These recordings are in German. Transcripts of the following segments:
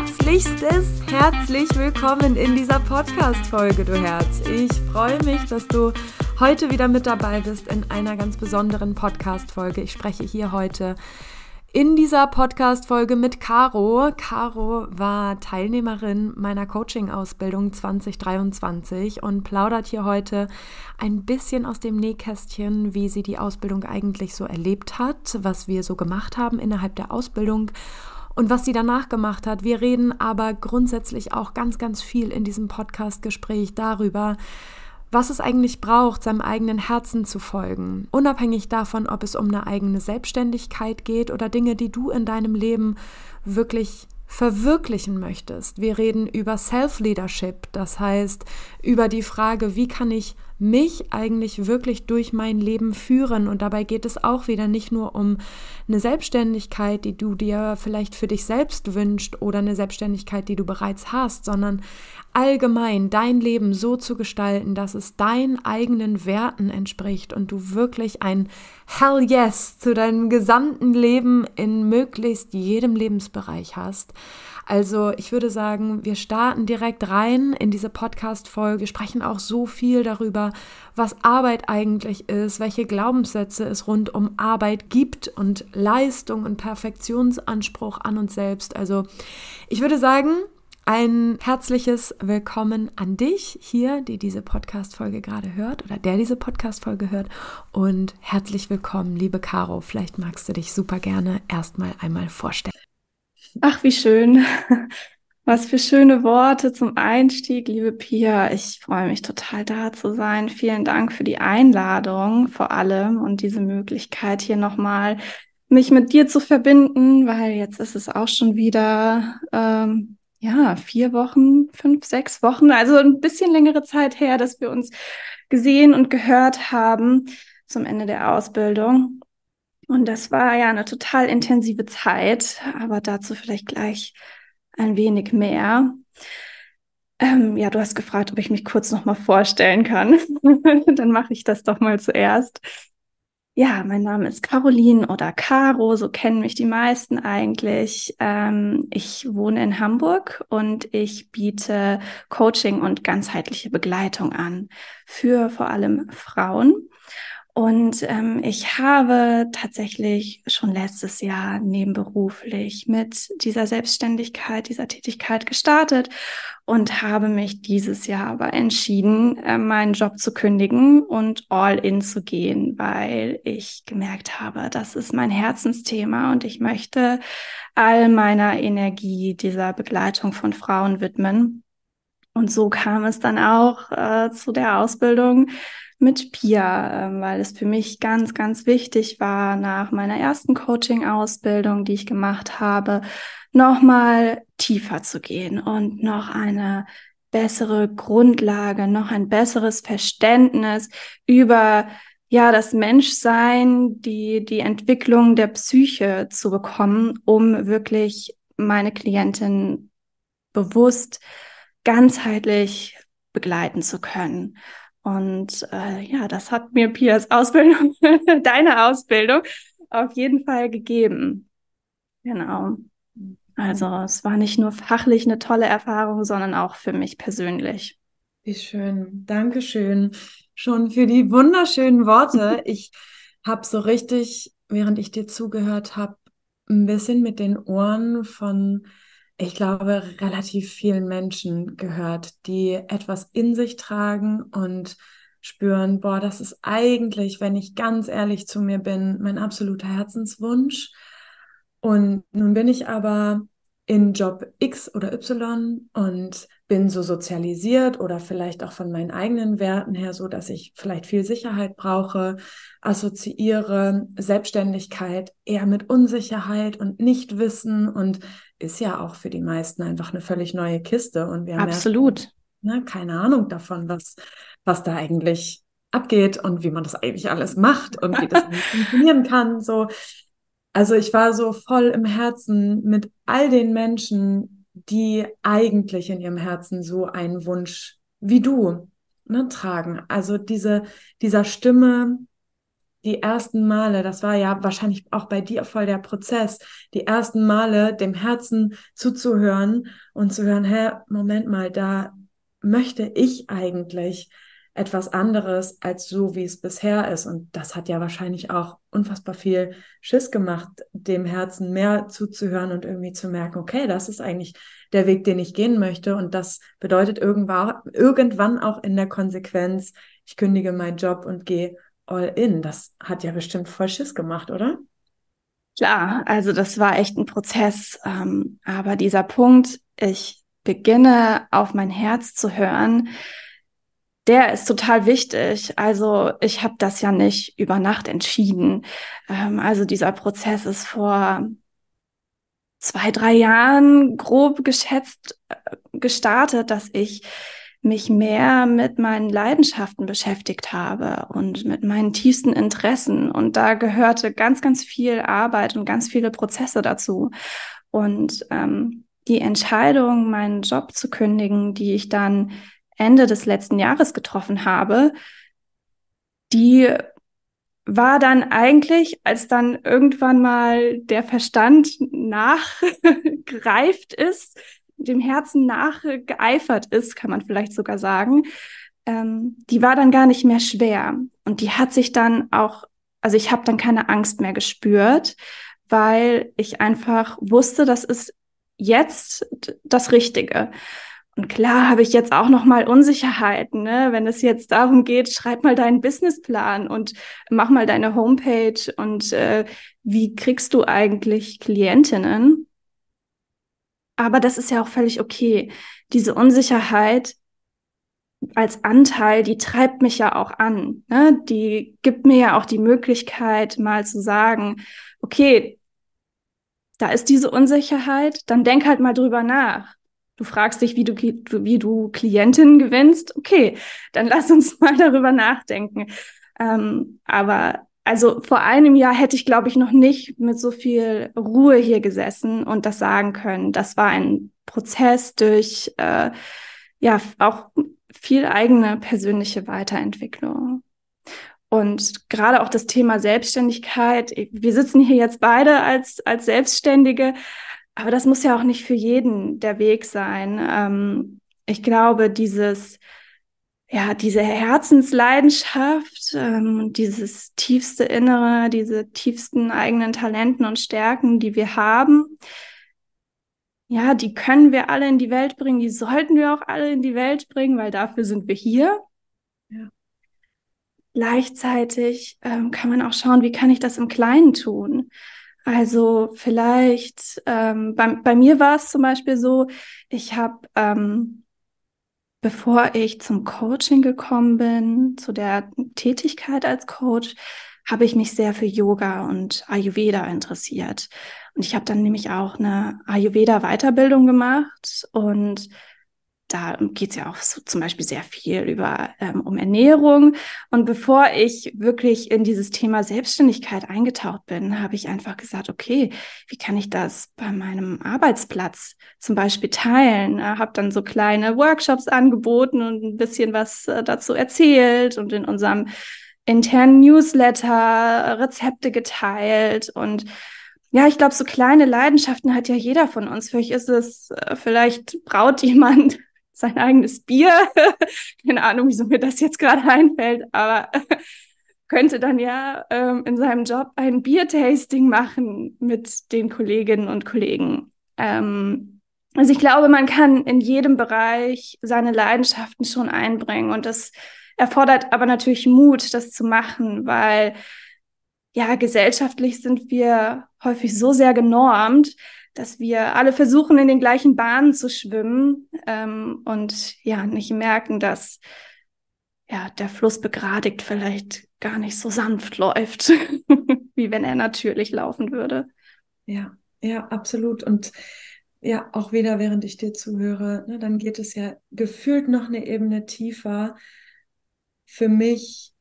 herzlichstes herzlich willkommen in dieser Podcast-Folge, du Herz. Ich freue mich, dass du heute wieder mit dabei bist in einer ganz besonderen Podcast-Folge. Ich spreche hier heute in dieser Podcast-Folge mit Caro. Caro war Teilnehmerin meiner Coaching-Ausbildung 2023 und plaudert hier heute ein bisschen aus dem Nähkästchen, wie sie die Ausbildung eigentlich so erlebt hat, was wir so gemacht haben innerhalb der Ausbildung und was sie danach gemacht hat. Wir reden aber grundsätzlich auch ganz, ganz viel in diesem Podcast-Gespräch darüber, was es eigentlich braucht, seinem eigenen Herzen zu folgen. Unabhängig davon, ob es um eine eigene Selbstständigkeit geht oder Dinge, die du in deinem Leben wirklich verwirklichen möchtest. Wir reden über Self-Leadership, das heißt über die Frage, wie kann ich mich eigentlich wirklich durch mein Leben führen. Und dabei geht es auch wieder nicht nur um eine Selbstständigkeit, die du dir vielleicht für dich selbst wünschst oder eine Selbstständigkeit, die du bereits hast, sondern allgemein dein Leben so zu gestalten, dass es deinen eigenen Werten entspricht und du wirklich ein Hell yes zu deinem gesamten Leben in möglichst jedem Lebensbereich hast. Also ich würde sagen, wir starten direkt rein in diese Podcast-Folge, sprechen auch so viel darüber, was Arbeit eigentlich ist, welche Glaubenssätze es rund um Arbeit gibt und Leistung und Perfektionsanspruch an uns selbst. Also ich würde sagen, ein herzliches Willkommen an dich hier, die diese Podcast-Folge gerade hört oder der diese Podcast-Folge hört. Und herzlich willkommen, liebe Caro. Vielleicht magst du dich super gerne erstmal einmal vorstellen. Ach, wie schön. Was für schöne Worte zum Einstieg, liebe Pia. Ich freue mich total da zu sein. Vielen Dank für die Einladung vor allem und diese Möglichkeit hier nochmal mich mit dir zu verbinden, weil jetzt ist es auch schon wieder ähm, ja vier Wochen, fünf, sechs Wochen, also ein bisschen längere Zeit her, dass wir uns gesehen und gehört haben zum Ende der Ausbildung. Und das war ja eine total intensive Zeit, aber dazu vielleicht gleich ein wenig mehr. Ähm, ja, du hast gefragt, ob ich mich kurz noch mal vorstellen kann. Dann mache ich das doch mal zuerst. Ja, mein Name ist Caroline oder Caro, so kennen mich die meisten eigentlich. Ähm, ich wohne in Hamburg und ich biete Coaching und ganzheitliche Begleitung an für vor allem Frauen. Und ähm, ich habe tatsächlich schon letztes Jahr nebenberuflich mit dieser Selbstständigkeit, dieser Tätigkeit gestartet und habe mich dieses Jahr aber entschieden, äh, meinen Job zu kündigen und all in zu gehen, weil ich gemerkt habe, das ist mein Herzensthema und ich möchte all meiner Energie dieser Begleitung von Frauen widmen. Und so kam es dann auch äh, zu der Ausbildung mit Pia, ähm, weil es für mich ganz, ganz wichtig war, nach meiner ersten Coaching-Ausbildung, die ich gemacht habe, nochmal tiefer zu gehen und noch eine bessere Grundlage, noch ein besseres Verständnis über ja, das Menschsein, die, die Entwicklung der Psyche zu bekommen, um wirklich meine Klientin bewusst ganzheitlich begleiten zu können. Und äh, ja, das hat mir Pias Ausbildung, deine Ausbildung, auf jeden Fall gegeben. Genau. Also es war nicht nur fachlich eine tolle Erfahrung, sondern auch für mich persönlich. Wie schön. Dankeschön schon für die wunderschönen Worte. Ich habe so richtig, während ich dir zugehört habe, ein bisschen mit den Ohren von ich glaube, relativ vielen Menschen gehört, die etwas in sich tragen und spüren, boah, das ist eigentlich, wenn ich ganz ehrlich zu mir bin, mein absoluter Herzenswunsch. Und nun bin ich aber in Job X oder Y und bin so sozialisiert oder vielleicht auch von meinen eigenen Werten her so, dass ich vielleicht viel Sicherheit brauche, assoziiere Selbstständigkeit eher mit Unsicherheit und Nichtwissen und ist ja auch für die meisten einfach eine völlig neue Kiste und wir haben absolut. ja, ne, keine Ahnung davon, was was da eigentlich abgeht und wie man das eigentlich alles macht und wie das funktionieren kann so also ich war so voll im Herzen mit all den Menschen, die eigentlich in ihrem Herzen so einen Wunsch wie du ne, tragen. Also diese, dieser Stimme die ersten Male, das war ja wahrscheinlich auch bei dir voll der Prozess, die ersten Male dem Herzen zuzuhören und zu hören, hä, Moment mal, da möchte ich eigentlich etwas anderes als so, wie es bisher ist. Und das hat ja wahrscheinlich auch unfassbar viel Schiss gemacht, dem Herzen mehr zuzuhören und irgendwie zu merken, okay, das ist eigentlich der Weg, den ich gehen möchte. Und das bedeutet irgendwann auch in der Konsequenz, ich kündige meinen Job und gehe all in. Das hat ja bestimmt voll Schiss gemacht, oder? Klar, also das war echt ein Prozess. Ähm, aber dieser Punkt, ich beginne auf mein Herz zu hören, der ist total wichtig. Also ich habe das ja nicht über Nacht entschieden. Ähm, also dieser Prozess ist vor zwei, drei Jahren grob geschätzt äh, gestartet, dass ich mich mehr mit meinen Leidenschaften beschäftigt habe und mit meinen tiefsten Interessen. Und da gehörte ganz, ganz viel Arbeit und ganz viele Prozesse dazu. Und ähm, die Entscheidung, meinen Job zu kündigen, die ich dann Ende des letzten Jahres getroffen habe, die war dann eigentlich, als dann irgendwann mal der Verstand nachgreift ist, dem Herzen nachgeeifert ist, kann man vielleicht sogar sagen, ähm, die war dann gar nicht mehr schwer. Und die hat sich dann auch, also ich habe dann keine Angst mehr gespürt, weil ich einfach wusste, das ist jetzt das Richtige. Und klar habe ich jetzt auch noch mal Unsicherheiten, ne? wenn es jetzt darum geht, schreib mal deinen Businessplan und mach mal deine Homepage und äh, wie kriegst du eigentlich Klientinnen? Aber das ist ja auch völlig okay. Diese Unsicherheit als Anteil, die treibt mich ja auch an. Ne? Die gibt mir ja auch die Möglichkeit, mal zu sagen, okay, da ist diese Unsicherheit, dann denk halt mal drüber nach. Du fragst dich, wie du, wie du Klientinnen gewinnst. Okay, dann lass uns mal darüber nachdenken. Ähm, aber also vor einem Jahr hätte ich, glaube ich, noch nicht mit so viel Ruhe hier gesessen und das sagen können. Das war ein Prozess durch äh, ja auch viel eigene persönliche Weiterentwicklung. Und gerade auch das Thema Selbstständigkeit. Wir sitzen hier jetzt beide als, als Selbstständige, aber das muss ja auch nicht für jeden der Weg sein. Ähm, ich glaube, dieses ja, diese Herzensleidenschaft, ähm, dieses tiefste Innere, diese tiefsten eigenen Talenten und Stärken, die wir haben, ja, die können wir alle in die Welt bringen, die sollten wir auch alle in die Welt bringen, weil dafür sind wir hier. Ja. Gleichzeitig ähm, kann man auch schauen, wie kann ich das im Kleinen tun? Also vielleicht, ähm, bei, bei mir war es zum Beispiel so, ich habe ähm, bevor ich zum Coaching gekommen bin, zu der Tätigkeit als Coach, habe ich mich sehr für Yoga und Ayurveda interessiert. Und ich habe dann nämlich auch eine Ayurveda-Weiterbildung gemacht und da geht es ja auch so zum Beispiel sehr viel über ähm, um Ernährung. Und bevor ich wirklich in dieses Thema Selbstständigkeit eingetaucht bin, habe ich einfach gesagt, okay, wie kann ich das bei meinem Arbeitsplatz zum Beispiel teilen? Äh, habe dann so kleine Workshops angeboten und ein bisschen was äh, dazu erzählt und in unserem internen Newsletter Rezepte geteilt und ja, ich glaube, so kleine Leidenschaften hat ja jeder von uns. Vielleicht ist es, äh, vielleicht braut jemand sein eigenes Bier. Keine Ahnung, wieso mir das jetzt gerade einfällt, aber könnte dann ja ähm, in seinem Job ein Biertasting machen mit den Kolleginnen und Kollegen. Ähm, also ich glaube, man kann in jedem Bereich seine Leidenschaften schon einbringen und das erfordert aber natürlich Mut, das zu machen, weil ja, gesellschaftlich sind wir häufig so sehr genormt, dass wir alle versuchen, in den gleichen Bahnen zu schwimmen ähm, und ja, nicht merken, dass ja, der Fluss begradigt vielleicht gar nicht so sanft läuft, wie wenn er natürlich laufen würde. Ja, ja, absolut. Und ja, auch wieder, während ich dir zuhöre, ne, dann geht es ja gefühlt noch eine Ebene tiefer für mich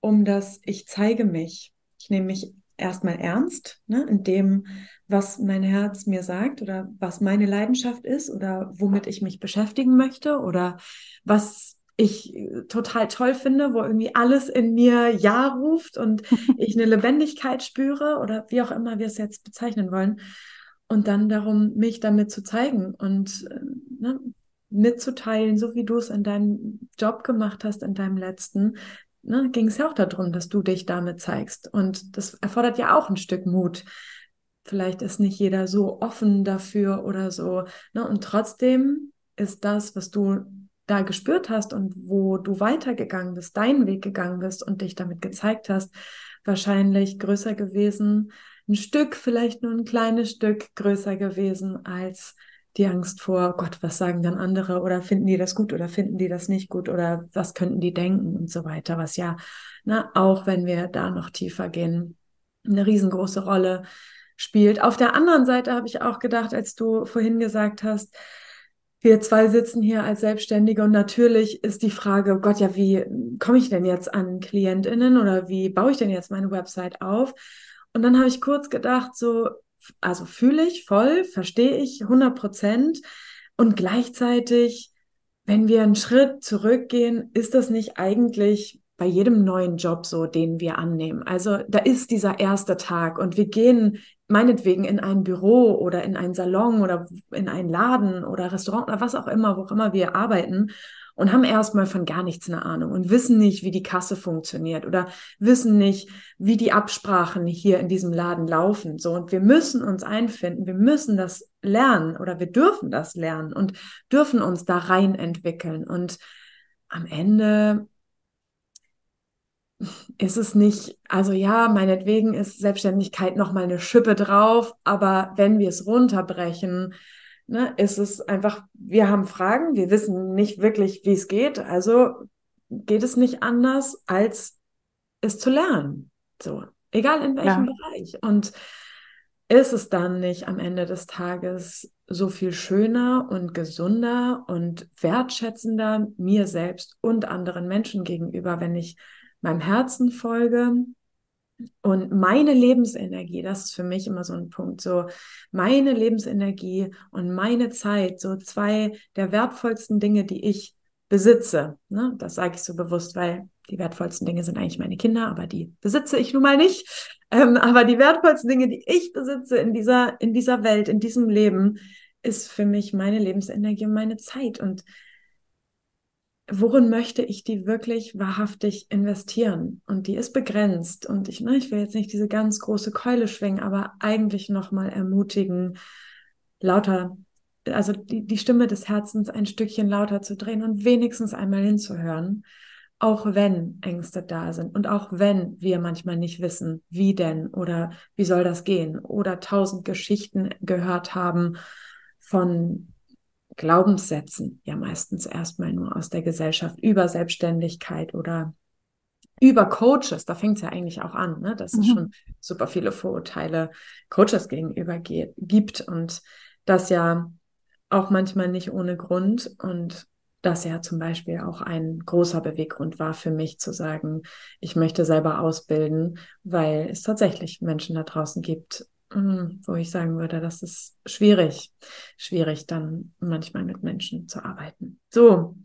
um das Ich zeige mich. Ich nehme mich erstmal ernst, ne, in dem, was mein Herz mir sagt oder was meine Leidenschaft ist oder womit ich mich beschäftigen möchte oder was ich äh, total toll finde, wo irgendwie alles in mir Ja ruft und ich eine Lebendigkeit spüre oder wie auch immer wir es jetzt bezeichnen wollen. Und dann darum, mich damit zu zeigen und äh, ne, mitzuteilen, so wie du es in deinem Job gemacht hast, in deinem letzten, ne, ging es ja auch darum, dass du dich damit zeigst. Und das erfordert ja auch ein Stück Mut. Vielleicht ist nicht jeder so offen dafür oder so. Ne? Und trotzdem ist das, was du da gespürt hast und wo du weitergegangen bist, deinen Weg gegangen bist und dich damit gezeigt hast, wahrscheinlich größer gewesen, ein Stück, vielleicht nur ein kleines Stück größer gewesen als die Angst vor, Gott, was sagen dann andere oder finden die das gut oder finden die das nicht gut oder was könnten die denken und so weiter, was ja, ne, auch wenn wir da noch tiefer gehen, eine riesengroße Rolle spielt. Auf der anderen Seite habe ich auch gedacht, als du vorhin gesagt hast, wir zwei sitzen hier als Selbstständige und natürlich ist die Frage, oh Gott, ja, wie komme ich denn jetzt an KlientInnen oder wie baue ich denn jetzt meine Website auf? Und dann habe ich kurz gedacht, so, also fühle ich voll, verstehe ich 100 Prozent und gleichzeitig, wenn wir einen Schritt zurückgehen, ist das nicht eigentlich bei jedem neuen Job so, den wir annehmen. Also da ist dieser erste Tag und wir gehen meinetwegen in ein Büro oder in einen Salon oder in einen Laden oder Restaurant oder was auch immer, wo auch immer wir arbeiten und haben erstmal von gar nichts eine Ahnung und wissen nicht, wie die Kasse funktioniert oder wissen nicht, wie die Absprachen hier in diesem Laden laufen. So, und wir müssen uns einfinden, wir müssen das lernen oder wir dürfen das lernen und dürfen uns da rein entwickeln. Und am Ende ist es nicht, also ja, meinetwegen ist Selbstständigkeit nochmal eine Schippe drauf, aber wenn wir es runterbrechen, ne, ist es einfach, wir haben Fragen, wir wissen nicht wirklich, wie es geht, also geht es nicht anders, als es zu lernen. So, egal in welchem ja. Bereich. Und ist es dann nicht am Ende des Tages so viel schöner und gesunder und wertschätzender mir selbst und anderen Menschen gegenüber, wenn ich meinem Herzen folge und meine Lebensenergie, das ist für mich immer so ein Punkt, so meine Lebensenergie und meine Zeit, so zwei der wertvollsten Dinge, die ich besitze. Ne? Das sage ich so bewusst, weil die wertvollsten Dinge sind eigentlich meine Kinder, aber die besitze ich nun mal nicht. Ähm, aber die wertvollsten Dinge, die ich besitze in dieser, in dieser Welt, in diesem Leben, ist für mich meine Lebensenergie und meine Zeit. Und worin möchte ich die wirklich wahrhaftig investieren? Und die ist begrenzt. Und ich, ne, ich will jetzt nicht diese ganz große Keule schwingen, aber eigentlich nochmal ermutigen, lauter, also die, die Stimme des Herzens ein Stückchen lauter zu drehen und wenigstens einmal hinzuhören, auch wenn Ängste da sind und auch wenn wir manchmal nicht wissen, wie denn oder wie soll das gehen oder tausend Geschichten gehört haben von Glaubenssätzen ja meistens erstmal nur aus der Gesellschaft über Selbstständigkeit oder über Coaches, da fängt es ja eigentlich auch an, ne? dass mhm. es schon super viele Vorurteile Coaches gegenüber gibt und das ja auch manchmal nicht ohne Grund und das ja zum Beispiel auch ein großer Beweggrund war für mich zu sagen, ich möchte selber ausbilden, weil es tatsächlich Menschen da draußen gibt, wo ich sagen würde, das ist schwierig, schwierig dann manchmal mit Menschen zu arbeiten. So,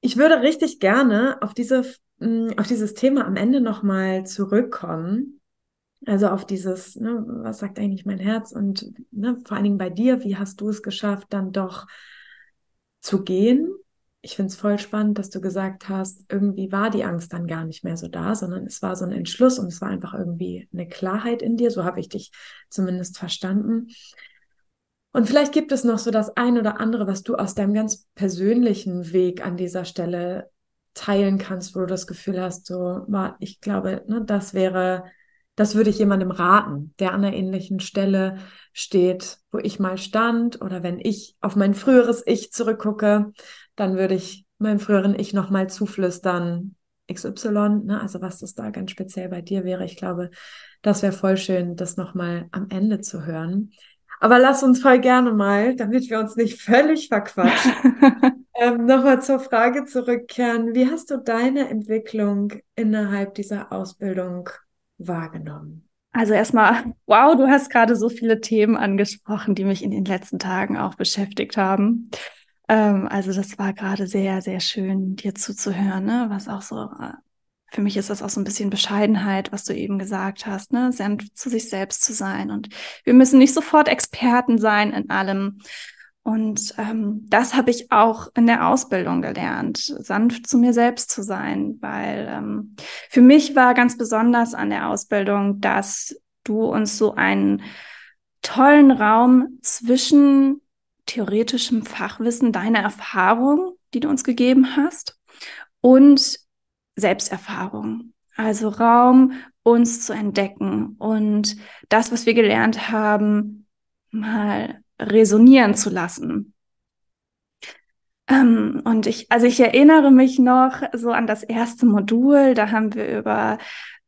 ich würde richtig gerne auf diese, mm, auf dieses Thema am Ende nochmal zurückkommen. Also auf dieses, ne, was sagt eigentlich mein Herz und ne, vor allen Dingen bei dir, wie hast du es geschafft, dann doch zu gehen ich finde es voll spannend, dass du gesagt hast, irgendwie war die Angst dann gar nicht mehr so da, sondern es war so ein Entschluss und es war einfach irgendwie eine Klarheit in dir. So habe ich dich zumindest verstanden. Und vielleicht gibt es noch so das ein oder andere, was du aus deinem ganz persönlichen Weg an dieser Stelle teilen kannst, wo du das Gefühl hast, so, ich glaube, ne, das wäre, das würde ich jemandem raten, der an einer ähnlichen Stelle steht, wo ich mal stand oder wenn ich auf mein früheres Ich zurückgucke dann würde ich meinem früheren Ich nochmal zuflüstern, XY, ne? also was das da ganz speziell bei dir wäre. Ich glaube, das wäre voll schön, das nochmal am Ende zu hören. Aber lass uns voll gerne mal, damit wir uns nicht völlig verquatschen, ähm, nochmal zur Frage zurückkehren. Wie hast du deine Entwicklung innerhalb dieser Ausbildung wahrgenommen? Also erstmal, wow, du hast gerade so viele Themen angesprochen, die mich in den letzten Tagen auch beschäftigt haben. Ähm, also das war gerade sehr, sehr schön, dir zuzuhören, ne? was auch so, äh, für mich ist das auch so ein bisschen Bescheidenheit, was du eben gesagt hast, ne? sanft zu sich selbst zu sein. Und wir müssen nicht sofort Experten sein in allem. Und ähm, das habe ich auch in der Ausbildung gelernt, sanft zu mir selbst zu sein, weil ähm, für mich war ganz besonders an der Ausbildung, dass du uns so einen tollen Raum zwischen theoretischem Fachwissen, deiner Erfahrung, die du uns gegeben hast, und Selbsterfahrung. Also Raum, uns zu entdecken und das, was wir gelernt haben, mal resonieren zu lassen. Ähm, und ich, also ich erinnere mich noch so an das erste Modul, da haben wir über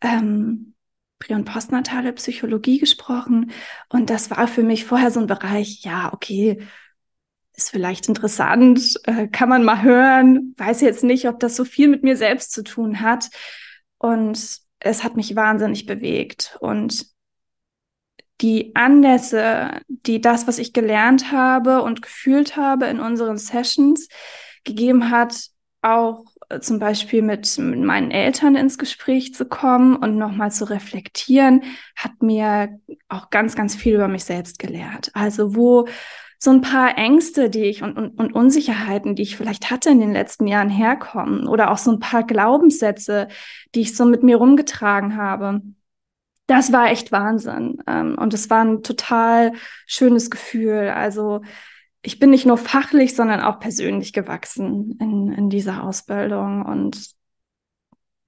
ähm, Prä- und postnatale Psychologie gesprochen. Und das war für mich vorher so ein Bereich, ja, okay, ist vielleicht interessant, äh, kann man mal hören, weiß jetzt nicht, ob das so viel mit mir selbst zu tun hat. Und es hat mich wahnsinnig bewegt. Und die Anlässe, die das, was ich gelernt habe und gefühlt habe in unseren Sessions, gegeben hat, auch äh, zum Beispiel mit, mit meinen Eltern ins Gespräch zu kommen und nochmal zu reflektieren, hat mir auch ganz, ganz viel über mich selbst gelehrt. Also wo so ein paar Ängste, die ich und, und, und Unsicherheiten, die ich vielleicht hatte in den letzten Jahren herkommen oder auch so ein paar Glaubenssätze, die ich so mit mir rumgetragen habe das war echt Wahnsinn. Ähm, und es war ein total schönes Gefühl. Also ich bin nicht nur fachlich, sondern auch persönlich gewachsen in, in dieser Ausbildung. Und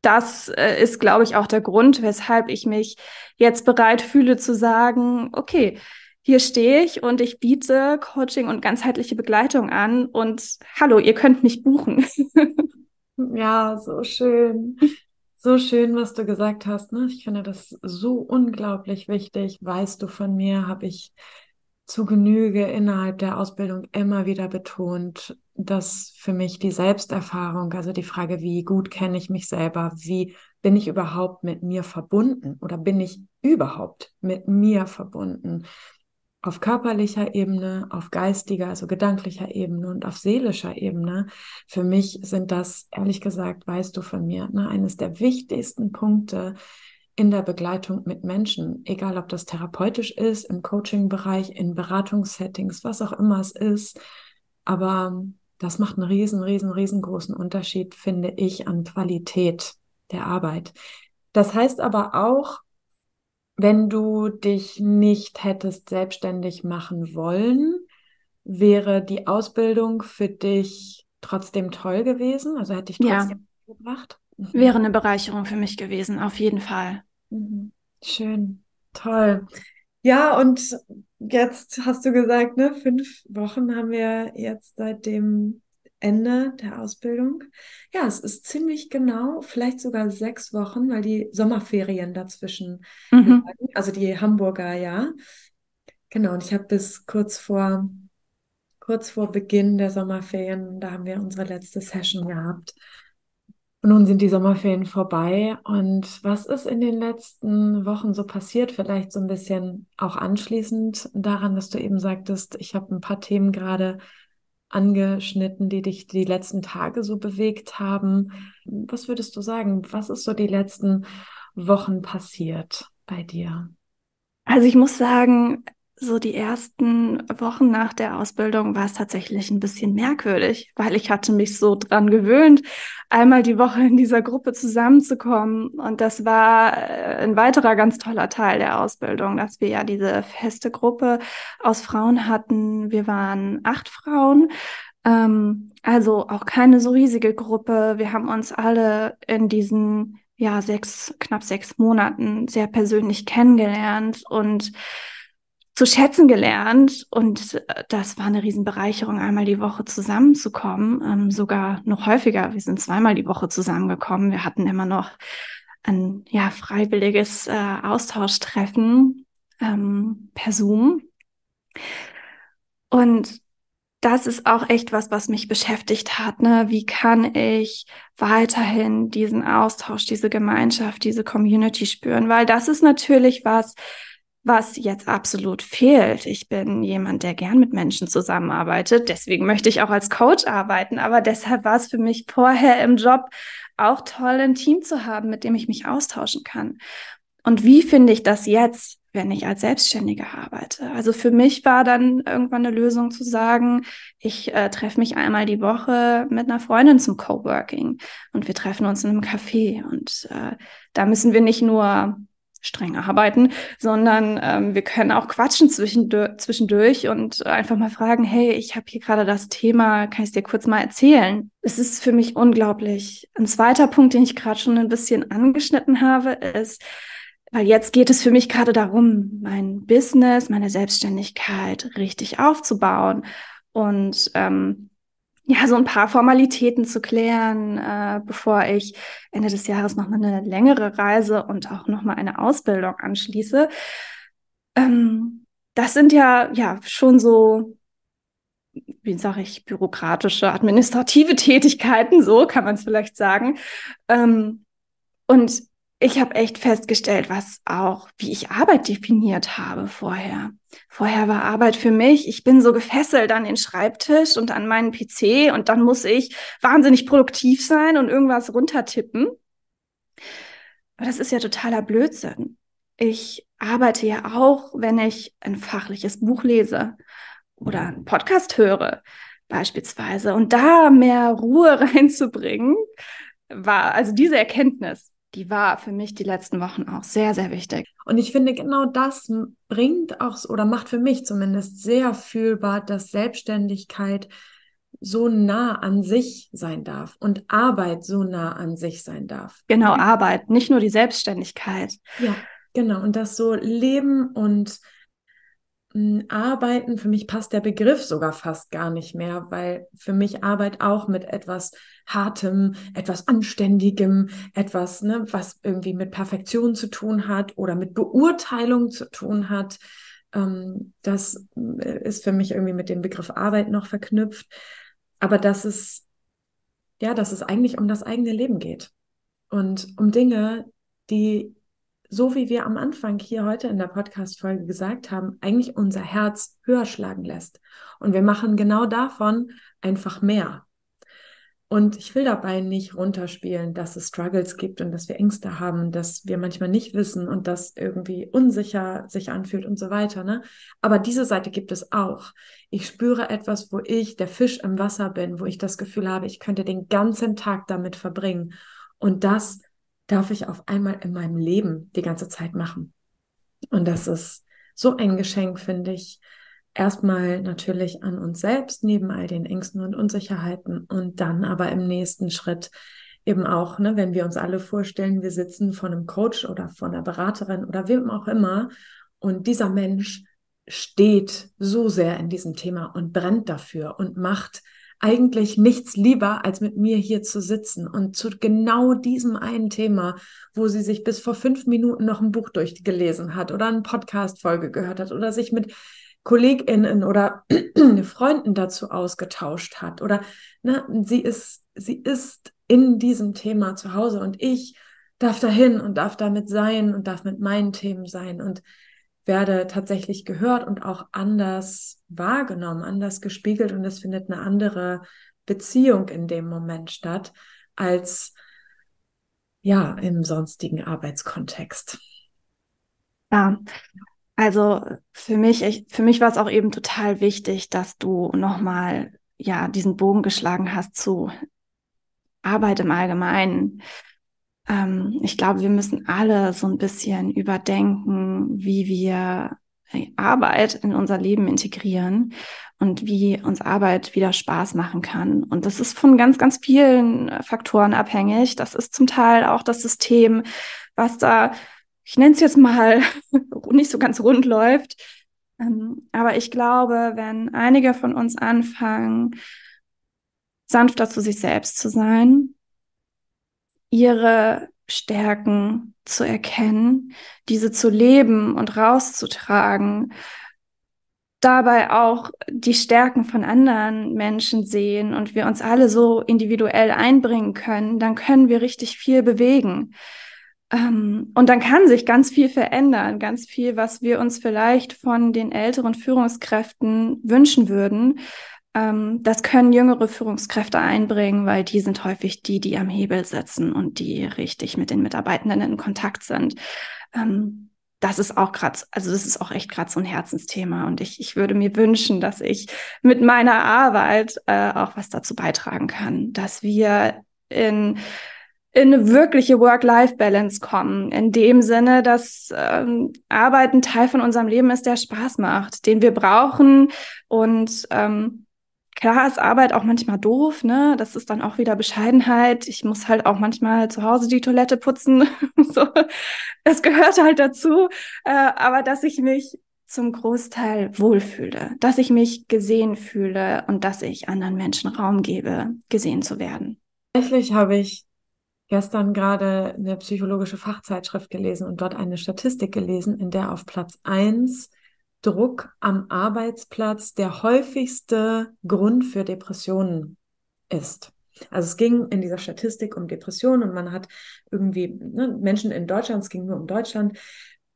das äh, ist, glaube ich, auch der Grund, weshalb ich mich jetzt bereit fühle zu sagen, okay, hier stehe ich und ich biete Coaching und ganzheitliche Begleitung an und hallo, ihr könnt mich buchen. ja, so schön. So schön, was du gesagt hast. Ne? Ich finde das so unglaublich wichtig. Weißt du von mir, habe ich zu Genüge innerhalb der Ausbildung immer wieder betont, dass für mich die Selbsterfahrung, also die Frage, wie gut kenne ich mich selber, wie bin ich überhaupt mit mir verbunden oder bin ich überhaupt mit mir verbunden, auf körperlicher Ebene, auf geistiger, also gedanklicher Ebene und auf seelischer Ebene. Für mich sind das, ehrlich gesagt, weißt du von mir, ne, eines der wichtigsten Punkte in der Begleitung mit Menschen, egal ob das therapeutisch ist, im Coaching-Bereich, in Beratungssettings, was auch immer es ist. Aber das macht einen riesen, riesen, riesengroßen Unterschied, finde ich, an Qualität der Arbeit. Das heißt aber auch, wenn du dich nicht hättest selbstständig machen wollen, wäre die Ausbildung für dich trotzdem toll gewesen? Also hätte ich trotzdem ja. gebracht? Mhm. Wäre eine Bereicherung für mich gewesen, auf jeden Fall. Mhm. Schön, toll. Ja, und jetzt hast du gesagt, ne, fünf Wochen haben wir jetzt seit dem Ende der Ausbildung. Ja, es ist ziemlich genau, vielleicht sogar sechs Wochen, weil die Sommerferien dazwischen, mhm. also die Hamburger, ja. Genau, und ich habe bis kurz vor, kurz vor Beginn der Sommerferien, da haben wir unsere letzte Session gehabt. Und nun sind die Sommerferien vorbei. Und was ist in den letzten Wochen so passiert? Vielleicht so ein bisschen auch anschließend daran, dass du eben sagtest, ich habe ein paar Themen gerade angeschnitten, die dich die letzten Tage so bewegt haben. Was würdest du sagen? Was ist so die letzten Wochen passiert bei dir? Also ich muss sagen, so die ersten Wochen nach der Ausbildung war es tatsächlich ein bisschen merkwürdig, weil ich hatte mich so dran gewöhnt, einmal die Woche in dieser Gruppe zusammenzukommen. Und das war äh, ein weiterer ganz toller Teil der Ausbildung, dass wir ja diese feste Gruppe aus Frauen hatten. Wir waren acht Frauen. Ähm, also auch keine so riesige Gruppe. Wir haben uns alle in diesen ja sechs, knapp sechs Monaten sehr persönlich kennengelernt und zu schätzen gelernt und äh, das war eine Riesenbereicherung, einmal die Woche zusammenzukommen, ähm, sogar noch häufiger. Wir sind zweimal die Woche zusammengekommen. Wir hatten immer noch ein ja freiwilliges äh, Austauschtreffen ähm, per Zoom und das ist auch echt was, was mich beschäftigt hat. Ne? Wie kann ich weiterhin diesen Austausch, diese Gemeinschaft, diese Community spüren? Weil das ist natürlich was, was jetzt absolut fehlt. Ich bin jemand, der gern mit Menschen zusammenarbeitet. Deswegen möchte ich auch als Coach arbeiten. Aber deshalb war es für mich vorher im Job auch toll, ein Team zu haben, mit dem ich mich austauschen kann. Und wie finde ich das jetzt, wenn ich als Selbstständige arbeite? Also für mich war dann irgendwann eine Lösung zu sagen, ich äh, treffe mich einmal die Woche mit einer Freundin zum Coworking und wir treffen uns in einem Café. Und äh, da müssen wir nicht nur streng arbeiten, sondern ähm, wir können auch quatschen zwischendurch und einfach mal fragen, hey, ich habe hier gerade das Thema, kann ich es dir kurz mal erzählen? Es ist für mich unglaublich. Ein zweiter Punkt, den ich gerade schon ein bisschen angeschnitten habe, ist, weil jetzt geht es für mich gerade darum, mein Business, meine Selbstständigkeit richtig aufzubauen und ähm, ja, so ein paar Formalitäten zu klären, äh, bevor ich Ende des Jahres nochmal eine längere Reise und auch nochmal eine Ausbildung anschließe. Ähm, das sind ja, ja schon so, wie sage ich, bürokratische, administrative Tätigkeiten, so kann man es vielleicht sagen. Ähm, und ich habe echt festgestellt, was auch, wie ich Arbeit definiert habe vorher. Vorher war Arbeit für mich, ich bin so gefesselt an den Schreibtisch und an meinen PC und dann muss ich wahnsinnig produktiv sein und irgendwas runtertippen. Aber das ist ja totaler Blödsinn. Ich arbeite ja auch, wenn ich ein fachliches Buch lese oder einen Podcast höre, beispielsweise. Und da mehr Ruhe reinzubringen, war also diese Erkenntnis die war für mich die letzten Wochen auch sehr, sehr wichtig. Und ich finde, genau das bringt auch oder macht für mich zumindest sehr fühlbar, dass Selbstständigkeit so nah an sich sein darf und Arbeit so nah an sich sein darf. Genau, Arbeit, nicht nur die Selbstständigkeit. Ja, genau. Und das so Leben und Arbeiten, für mich passt der Begriff sogar fast gar nicht mehr, weil für mich Arbeit auch mit etwas Hartem, etwas Anständigem, etwas, ne, was irgendwie mit Perfektion zu tun hat oder mit Beurteilung zu tun hat. Ähm, das äh, ist für mich irgendwie mit dem Begriff Arbeit noch verknüpft. Aber dass es, ja, dass es eigentlich um das eigene Leben geht und um Dinge, die so wie wir am Anfang hier heute in der Podcast-Folge gesagt haben, eigentlich unser Herz höher schlagen lässt. Und wir machen genau davon einfach mehr. Und ich will dabei nicht runterspielen, dass es Struggles gibt und dass wir Ängste haben, dass wir manchmal nicht wissen und dass irgendwie unsicher sich anfühlt und so weiter. Ne? Aber diese Seite gibt es auch. Ich spüre etwas, wo ich der Fisch im Wasser bin, wo ich das Gefühl habe, ich könnte den ganzen Tag damit verbringen. Und das darf ich auf einmal in meinem Leben die ganze Zeit machen. Und das ist so ein Geschenk, finde ich. Erstmal natürlich an uns selbst, neben all den Ängsten und Unsicherheiten und dann aber im nächsten Schritt eben auch, ne, wenn wir uns alle vorstellen, wir sitzen vor einem Coach oder vor einer Beraterin oder wem auch immer und dieser Mensch steht so sehr in diesem Thema und brennt dafür und macht eigentlich nichts lieber, als mit mir hier zu sitzen und zu genau diesem einen Thema, wo sie sich bis vor fünf Minuten noch ein Buch durchgelesen hat oder eine Podcast-Folge gehört hat oder sich mit KollegInnen oder Freunden dazu ausgetauscht hat oder ne, sie ist, sie ist in diesem Thema zu Hause und ich darf dahin und darf damit sein und darf mit meinen Themen sein und werde tatsächlich gehört und auch anders wahrgenommen, anders gespiegelt und es findet eine andere Beziehung in dem Moment statt als ja im sonstigen Arbeitskontext. Ja, also für mich, ich, für mich war es auch eben total wichtig, dass du nochmal ja diesen Bogen geschlagen hast zu Arbeit im Allgemeinen ähm, ich glaube, wir müssen alle so ein bisschen überdenken, wie wir äh, Arbeit in unser Leben integrieren und wie uns Arbeit wieder Spaß machen kann. Und das ist von ganz, ganz vielen Faktoren abhängig. Das ist zum Teil auch das System, was da, ich nenne es jetzt mal, nicht so ganz rund läuft. Ähm, aber ich glaube, wenn einige von uns anfangen, sanfter zu sich selbst zu sein, ihre Stärken zu erkennen, diese zu leben und rauszutragen, dabei auch die Stärken von anderen Menschen sehen und wir uns alle so individuell einbringen können, dann können wir richtig viel bewegen. Ähm, und dann kann sich ganz viel verändern, ganz viel, was wir uns vielleicht von den älteren Führungskräften wünschen würden. Ähm, das können jüngere Führungskräfte einbringen, weil die sind häufig die, die am Hebel sitzen und die richtig mit den Mitarbeitenden in Kontakt sind. Ähm, das ist auch gerade, also das ist auch echt gerade so ein Herzensthema. Und ich, ich würde mir wünschen, dass ich mit meiner Arbeit äh, auch was dazu beitragen kann, dass wir in in eine wirkliche Work-Life-Balance kommen. In dem Sinne, dass ähm, Arbeit ein Teil von unserem Leben ist, der Spaß macht, den wir brauchen. Und ähm, klar ist Arbeit auch manchmal doof, ne? Das ist dann auch wieder Bescheidenheit. Ich muss halt auch manchmal zu Hause die Toilette putzen. so, das gehört halt dazu. Äh, aber dass ich mich zum Großteil wohlfühle, dass ich mich gesehen fühle und dass ich anderen Menschen Raum gebe, gesehen zu werden. Tatsächlich habe ich gestern gerade eine psychologische Fachzeitschrift gelesen und dort eine Statistik gelesen, in der auf Platz 1 Druck am Arbeitsplatz der häufigste Grund für Depressionen ist. Also es ging in dieser Statistik um Depressionen und man hat irgendwie ne, Menschen in Deutschland, es ging nur um Deutschland,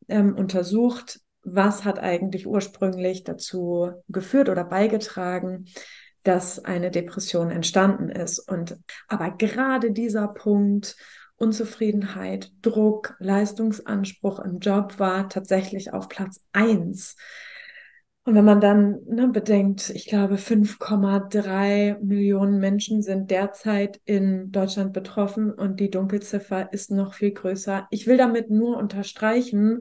ähm, untersucht, was hat eigentlich ursprünglich dazu geführt oder beigetragen, dass eine Depression entstanden ist. Und aber gerade dieser Punkt Unzufriedenheit, Druck, Leistungsanspruch im Job war tatsächlich auf Platz eins. Und wenn man dann ne, bedenkt, ich glaube, 5,3 Millionen Menschen sind derzeit in Deutschland betroffen und die Dunkelziffer ist noch viel größer. Ich will damit nur unterstreichen,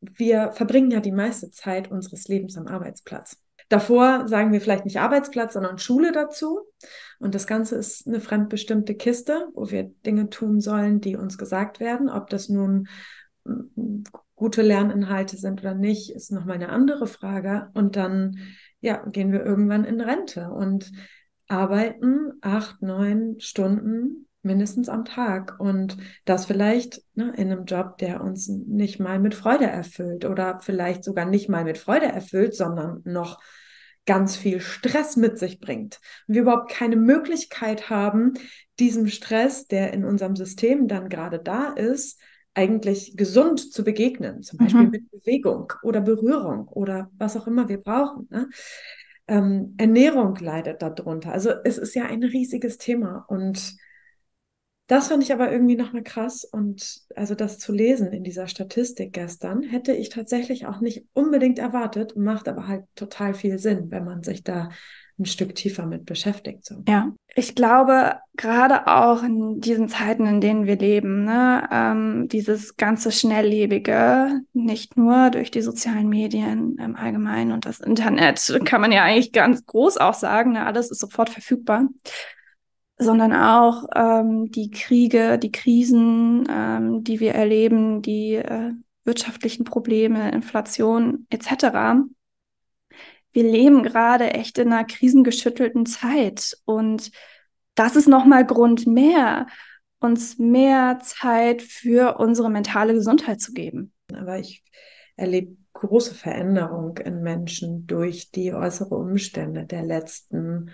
wir verbringen ja die meiste Zeit unseres Lebens am Arbeitsplatz. Davor sagen wir vielleicht nicht Arbeitsplatz, sondern Schule dazu. Und das Ganze ist eine fremdbestimmte Kiste, wo wir Dinge tun sollen, die uns gesagt werden. Ob das nun mm, gute Lerninhalte sind oder nicht, ist nochmal eine andere Frage. Und dann, ja, gehen wir irgendwann in Rente und arbeiten acht, neun Stunden mindestens am Tag und das vielleicht ne, in einem Job, der uns nicht mal mit Freude erfüllt oder vielleicht sogar nicht mal mit Freude erfüllt, sondern noch ganz viel Stress mit sich bringt und wir überhaupt keine Möglichkeit haben, diesem Stress, der in unserem System dann gerade da ist, eigentlich gesund zu begegnen, zum Beispiel mhm. mit Bewegung oder Berührung oder was auch immer wir brauchen. Ne? Ähm, Ernährung leidet darunter. Also es ist ja ein riesiges Thema und das fand ich aber irgendwie nochmal krass und also das zu lesen in dieser Statistik gestern hätte ich tatsächlich auch nicht unbedingt erwartet, macht aber halt total viel Sinn, wenn man sich da ein Stück tiefer mit beschäftigt. So. Ja, ich glaube, gerade auch in diesen Zeiten, in denen wir leben, ne, ähm, dieses ganze Schnelllebige, nicht nur durch die sozialen Medien im Allgemeinen und das Internet, kann man ja eigentlich ganz groß auch sagen, ne, alles ist sofort verfügbar sondern auch ähm, die Kriege, die Krisen, ähm, die wir erleben, die äh, wirtschaftlichen Probleme, Inflation etc. Wir leben gerade echt in einer krisengeschüttelten Zeit und das ist nochmal Grund mehr, uns mehr Zeit für unsere mentale Gesundheit zu geben. Aber ich erlebe große Veränderung in Menschen durch die äußere Umstände der letzten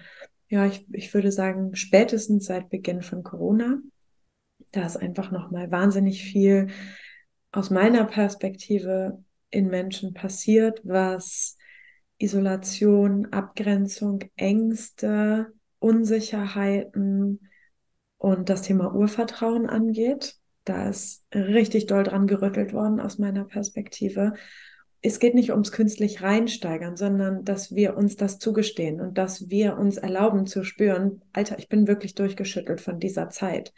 ja, ich, ich würde sagen, spätestens seit Beginn von Corona. Da ist einfach nochmal wahnsinnig viel aus meiner Perspektive in Menschen passiert, was Isolation, Abgrenzung, Ängste, Unsicherheiten und das Thema Urvertrauen angeht. Da ist richtig doll dran gerüttelt worden aus meiner Perspektive es geht nicht ums künstlich reinsteigern, sondern dass wir uns das zugestehen und dass wir uns erlauben zu spüren, Alter, ich bin wirklich durchgeschüttelt von dieser Zeit.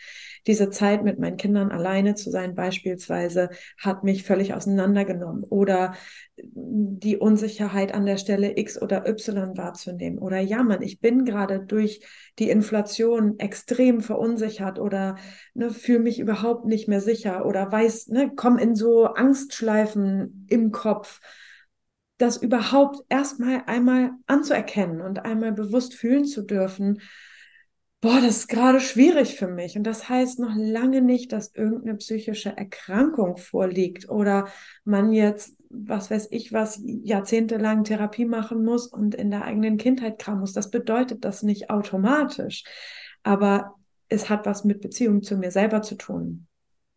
Diese Zeit mit meinen Kindern alleine zu sein beispielsweise hat mich völlig auseinandergenommen oder die Unsicherheit an der Stelle X oder Y wahrzunehmen oder ja, man, ich bin gerade durch die Inflation extrem verunsichert oder ne, fühle mich überhaupt nicht mehr sicher oder weiß, ne, komm in so Angstschleifen im Kopf. Das überhaupt erstmal einmal anzuerkennen und einmal bewusst fühlen zu dürfen, boah, das ist gerade schwierig für mich. Und das heißt noch lange nicht, dass irgendeine psychische Erkrankung vorliegt oder man jetzt, was weiß ich, was jahrzehntelang Therapie machen muss und in der eigenen Kindheit kram muss. Das bedeutet das nicht automatisch. Aber es hat was mit Beziehung zu mir selber zu tun.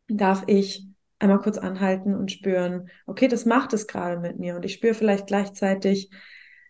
darf ich einmal kurz anhalten und spüren, okay, das macht es gerade mit mir und ich spüre vielleicht gleichzeitig,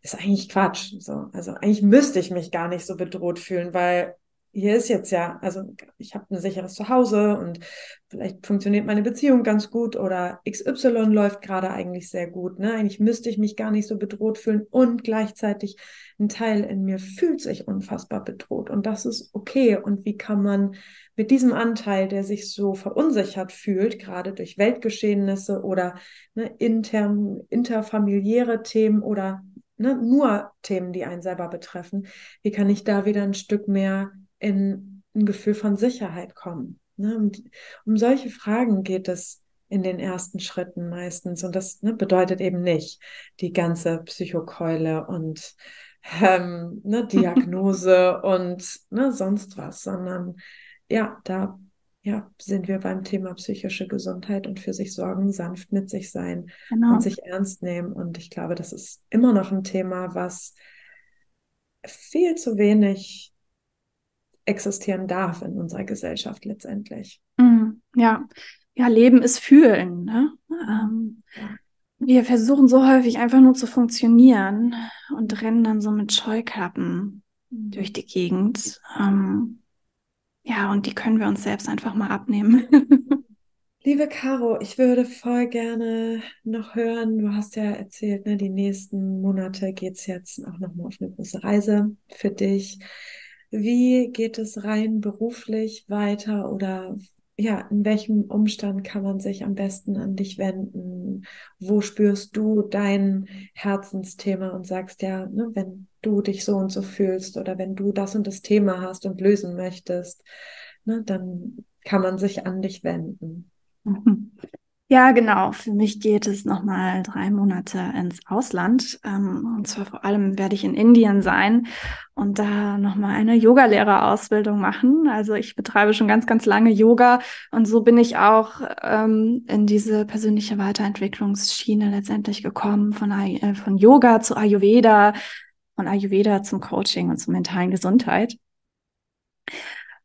ist eigentlich Quatsch. So, also eigentlich müsste ich mich gar nicht so bedroht fühlen, weil hier ist jetzt ja, also ich habe ein sicheres Zuhause und vielleicht funktioniert meine Beziehung ganz gut oder XY läuft gerade eigentlich sehr gut. Ne? Eigentlich müsste ich mich gar nicht so bedroht fühlen und gleichzeitig ein Teil in mir fühlt sich unfassbar bedroht und das ist okay. Und wie kann man mit diesem Anteil, der sich so verunsichert fühlt, gerade durch Weltgeschehnisse oder ne, intern, interfamiliäre Themen oder ne, nur Themen, die einen selber betreffen, wie kann ich da wieder ein Stück mehr in ein Gefühl von Sicherheit kommen? Ne? Und um solche Fragen geht es in den ersten Schritten meistens. Und das ne, bedeutet eben nicht die ganze Psychokeule und ähm, ne, Diagnose und ne, sonst was, sondern ja, da ja, sind wir beim Thema psychische Gesundheit und für sich sorgen, sanft mit sich sein genau. und sich ernst nehmen. Und ich glaube, das ist immer noch ein Thema, was viel zu wenig existieren darf in unserer Gesellschaft letztendlich. Mm, ja, ja, Leben ist fühlen. Ne? Ähm, ja. Wir versuchen so häufig einfach nur zu funktionieren und rennen dann so mit Scheuklappen mhm. durch die Gegend. Ähm, ja, und die können wir uns selbst einfach mal abnehmen. Liebe Caro, ich würde voll gerne noch hören, du hast ja erzählt, ne, die nächsten Monate geht es jetzt auch nochmal auf eine große Reise für dich. Wie geht es rein beruflich weiter oder ja, in welchem Umstand kann man sich am besten an dich wenden? Wo spürst du dein Herzensthema und sagst ja, ne, wenn du dich so und so fühlst oder wenn du das und das Thema hast und lösen möchtest, ne, dann kann man sich an dich wenden. Ja, genau. Für mich geht es nochmal drei Monate ins Ausland. Ähm, und zwar vor allem werde ich in Indien sein und da nochmal eine Yogalehrerausbildung machen. Also ich betreibe schon ganz, ganz lange Yoga und so bin ich auch ähm, in diese persönliche Weiterentwicklungsschiene letztendlich gekommen, von, äh, von Yoga zu Ayurveda, von Ayurveda zum Coaching und zur mentalen Gesundheit.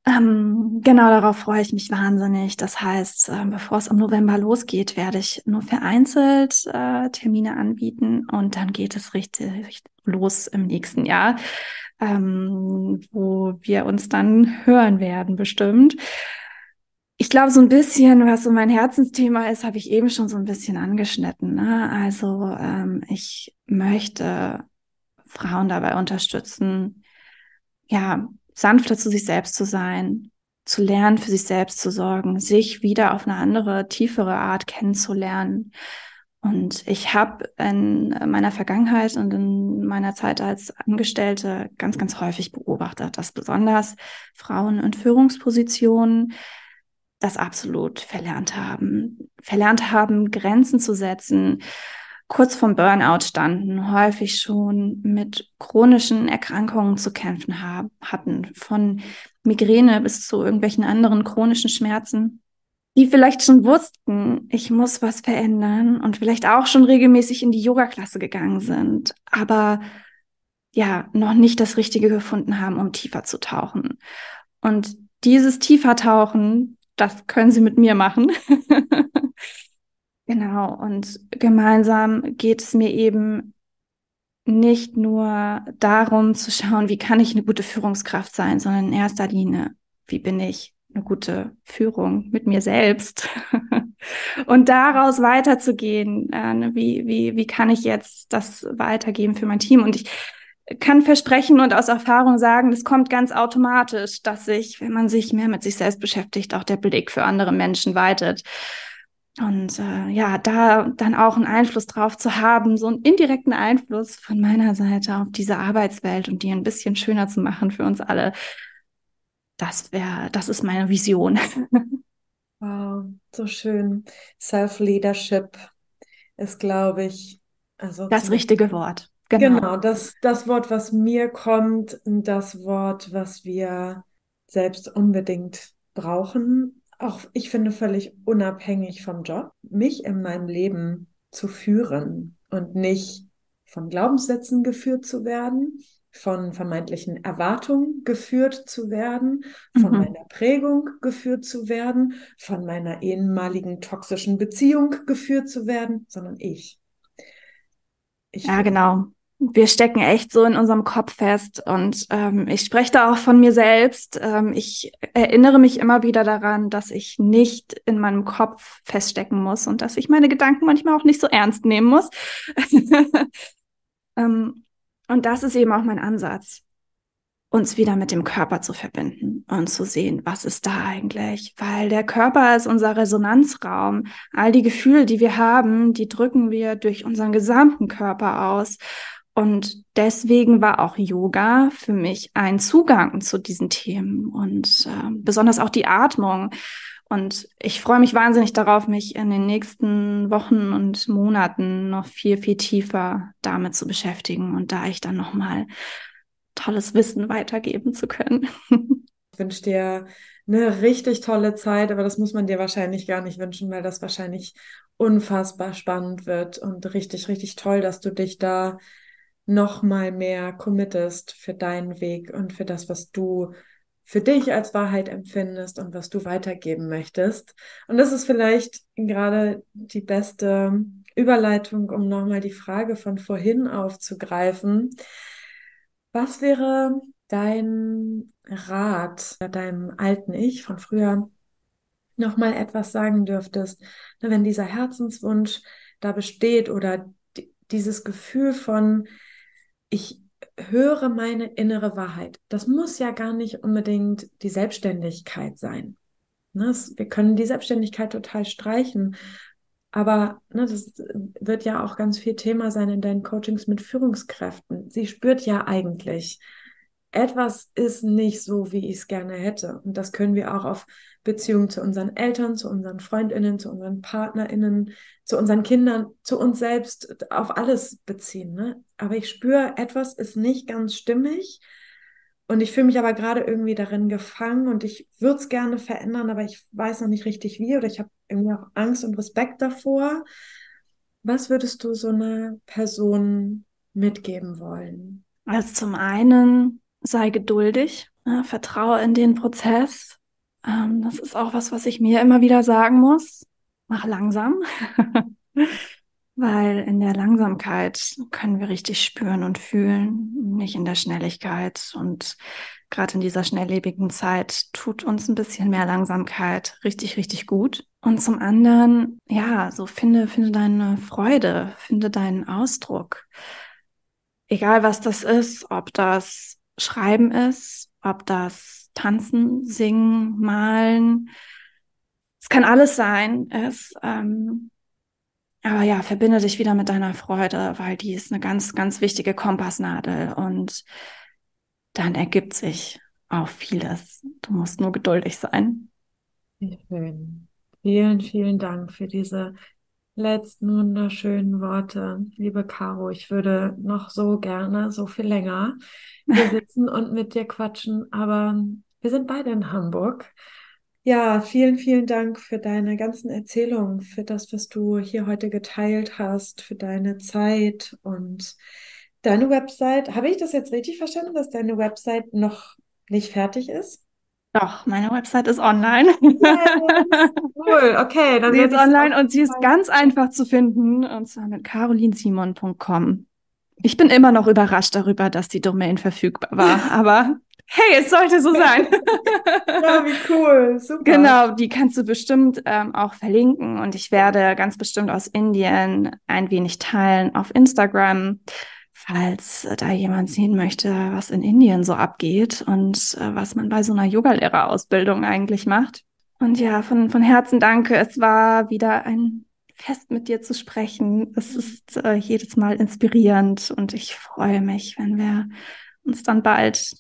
Ähm, genau darauf freue ich mich wahnsinnig. Das heißt, äh, bevor es im November losgeht, werde ich nur vereinzelt äh, Termine anbieten und dann geht es richtig, los im nächsten Jahr, ähm, wo wir uns dann hören werden, bestimmt. Ich glaube, so ein bisschen, was so mein Herzensthema ist, habe ich eben schon so ein bisschen angeschnitten. Ne? Also ähm, ich möchte Frauen dabei unterstützen, ja, sanfter zu sich selbst zu sein, zu lernen, für sich selbst zu sorgen, sich wieder auf eine andere, tiefere Art kennenzulernen. Und ich habe in meiner Vergangenheit und in meiner Zeit als Angestellte ganz, ganz häufig beobachtet, dass besonders Frauen in Führungspositionen das absolut verlernt haben. Verlernt haben, Grenzen zu setzen, kurz vom Burnout standen, häufig schon mit chronischen Erkrankungen zu kämpfen haben, hatten, von Migräne bis zu irgendwelchen anderen chronischen Schmerzen, die vielleicht schon wussten, ich muss was verändern und vielleicht auch schon regelmäßig in die Yoga-Klasse gegangen sind, aber ja, noch nicht das Richtige gefunden haben, um tiefer zu tauchen. Und dieses tiefer Tauchen, das können sie mit mir machen. Genau, und gemeinsam geht es mir eben nicht nur darum zu schauen, wie kann ich eine gute Führungskraft sein, sondern in erster Linie, wie bin ich eine gute Führung mit mir selbst und daraus weiterzugehen, äh, wie, wie, wie kann ich jetzt das weitergeben für mein Team und ich kann versprechen und aus Erfahrung sagen, das kommt ganz automatisch, dass sich, wenn man sich mehr mit sich selbst beschäftigt, auch der Blick für andere Menschen weitet. Und äh, ja, da dann auch einen Einfluss drauf zu haben, so einen indirekten Einfluss von meiner Seite auf diese Arbeitswelt und die ein bisschen schöner zu machen für uns alle, das wäre, das ist meine Vision. Wow, so schön. Self-Leadership ist, glaube ich, also das richtige Wort. Genau. genau, das, das Wort, was mir kommt, das Wort, was wir selbst unbedingt brauchen auch ich finde völlig unabhängig vom Job, mich in meinem Leben zu führen und nicht von Glaubenssätzen geführt zu werden, von vermeintlichen Erwartungen geführt zu werden, von mhm. meiner Prägung geführt zu werden, von meiner ehemaligen toxischen Beziehung geführt zu werden, sondern ich. ich ja, genau wir stecken echt so in unserem Kopf fest. Und ähm, ich spreche da auch von mir selbst. Ähm, ich erinnere mich immer wieder daran, dass ich nicht in meinem Kopf feststecken muss und dass ich meine Gedanken manchmal auch nicht so ernst nehmen muss. ähm, und das ist eben auch mein Ansatz, uns wieder mit dem Körper zu verbinden und zu sehen, was ist da eigentlich? Weil der Körper ist unser Resonanzraum. All die Gefühle, die wir haben, die drücken wir durch unseren gesamten Körper aus. Und deswegen war auch Yoga für mich ein Zugang zu diesen Themen und äh, besonders auch die Atmung. Und ich freue mich wahnsinnig darauf, mich in den nächsten Wochen und Monaten noch viel, viel tiefer damit zu beschäftigen und da ich dann nochmal tolles Wissen weitergeben zu können. Ich wünsche dir eine richtig tolle Zeit, aber das muss man dir wahrscheinlich gar nicht wünschen, weil das wahrscheinlich unfassbar spannend wird und richtig, richtig toll, dass du dich da noch mal mehr committest für deinen Weg und für das, was du für dich als Wahrheit empfindest und was du weitergeben möchtest. Und das ist vielleicht gerade die beste Überleitung, um nochmal die Frage von vorhin aufzugreifen. Was wäre dein Rat deinem alten Ich von früher nochmal etwas sagen dürftest, wenn dieser Herzenswunsch da besteht oder dieses Gefühl von, ich höre meine innere Wahrheit. Das muss ja gar nicht unbedingt die Selbstständigkeit sein. Ne, wir können die Selbstständigkeit total streichen. Aber ne, das wird ja auch ganz viel Thema sein in deinen Coachings mit Führungskräften. Sie spürt ja eigentlich, etwas ist nicht so, wie ich es gerne hätte. Und das können wir auch auf Beziehungen zu unseren Eltern, zu unseren Freundinnen, zu unseren Partnerinnen, zu unseren Kindern, zu uns selbst, auf alles beziehen. Ne? Aber ich spüre, etwas ist nicht ganz stimmig. Und ich fühle mich aber gerade irgendwie darin gefangen und ich würde es gerne verändern, aber ich weiß noch nicht richtig wie oder ich habe irgendwie auch Angst und Respekt davor. Was würdest du so einer Person mitgeben wollen? Also zum einen sei geduldig, ne, vertraue in den Prozess. Ähm, das ist auch was, was ich mir immer wieder sagen muss. Mach langsam. Weil in der Langsamkeit können wir richtig spüren und fühlen, nicht in der Schnelligkeit. Und gerade in dieser schnelllebigen Zeit tut uns ein bisschen mehr Langsamkeit richtig, richtig gut. Und zum anderen, ja, so finde, finde deine Freude, finde deinen Ausdruck. Egal was das ist, ob das Schreiben ist, ob das Tanzen, Singen, Malen. Es kann alles sein. Es, ähm, aber ja, verbinde dich wieder mit deiner Freude, weil die ist eine ganz, ganz wichtige Kompassnadel und dann ergibt sich auch vieles. Du musst nur geduldig sein. Schön. Vielen, vielen Dank für diese letzten wunderschönen Worte. Liebe Caro, ich würde noch so gerne, so viel länger hier sitzen und mit dir quatschen, aber wir sind beide in Hamburg. Ja, vielen, vielen Dank für deine ganzen Erzählungen, für das, was du hier heute geteilt hast, für deine Zeit und deine Website. Habe ich das jetzt richtig verstanden, dass deine Website noch nicht fertig ist? Doch, meine Website ist online. Yes, cool, okay. Dann sie ist online und sie ist ganz einfach zu finden und zwar mit carolinsimon.com. Ich bin immer noch überrascht darüber, dass die Domain verfügbar war, aber hey, es sollte so sein. ja, wie cool, super. Genau, die kannst du bestimmt ähm, auch verlinken und ich werde ganz bestimmt aus Indien ein wenig teilen auf Instagram falls da jemand sehen möchte, was in Indien so abgeht und äh, was man bei so einer Yogalehrerausbildung eigentlich macht. Und ja, von, von Herzen danke. Es war wieder ein Fest mit dir zu sprechen. Es ist äh, jedes Mal inspirierend und ich freue mich, wenn wir uns dann bald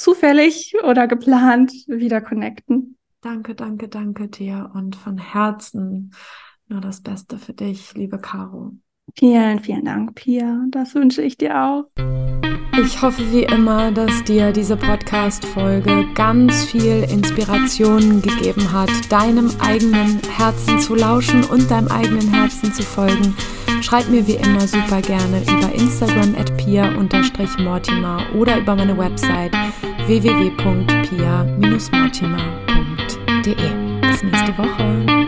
zufällig oder geplant wieder connecten. Danke, danke, danke dir und von Herzen nur das Beste für dich, liebe Caro. Vielen, vielen Dank, Pia. Das wünsche ich dir auch. Ich hoffe wie immer, dass dir diese Podcast-Folge ganz viel Inspiration gegeben hat, deinem eigenen Herzen zu lauschen und deinem eigenen Herzen zu folgen Schreib mir wie immer super gerne über Instagram at pia-mortimer oder über meine Website www.pia-mortimer.de. Bis nächste Woche.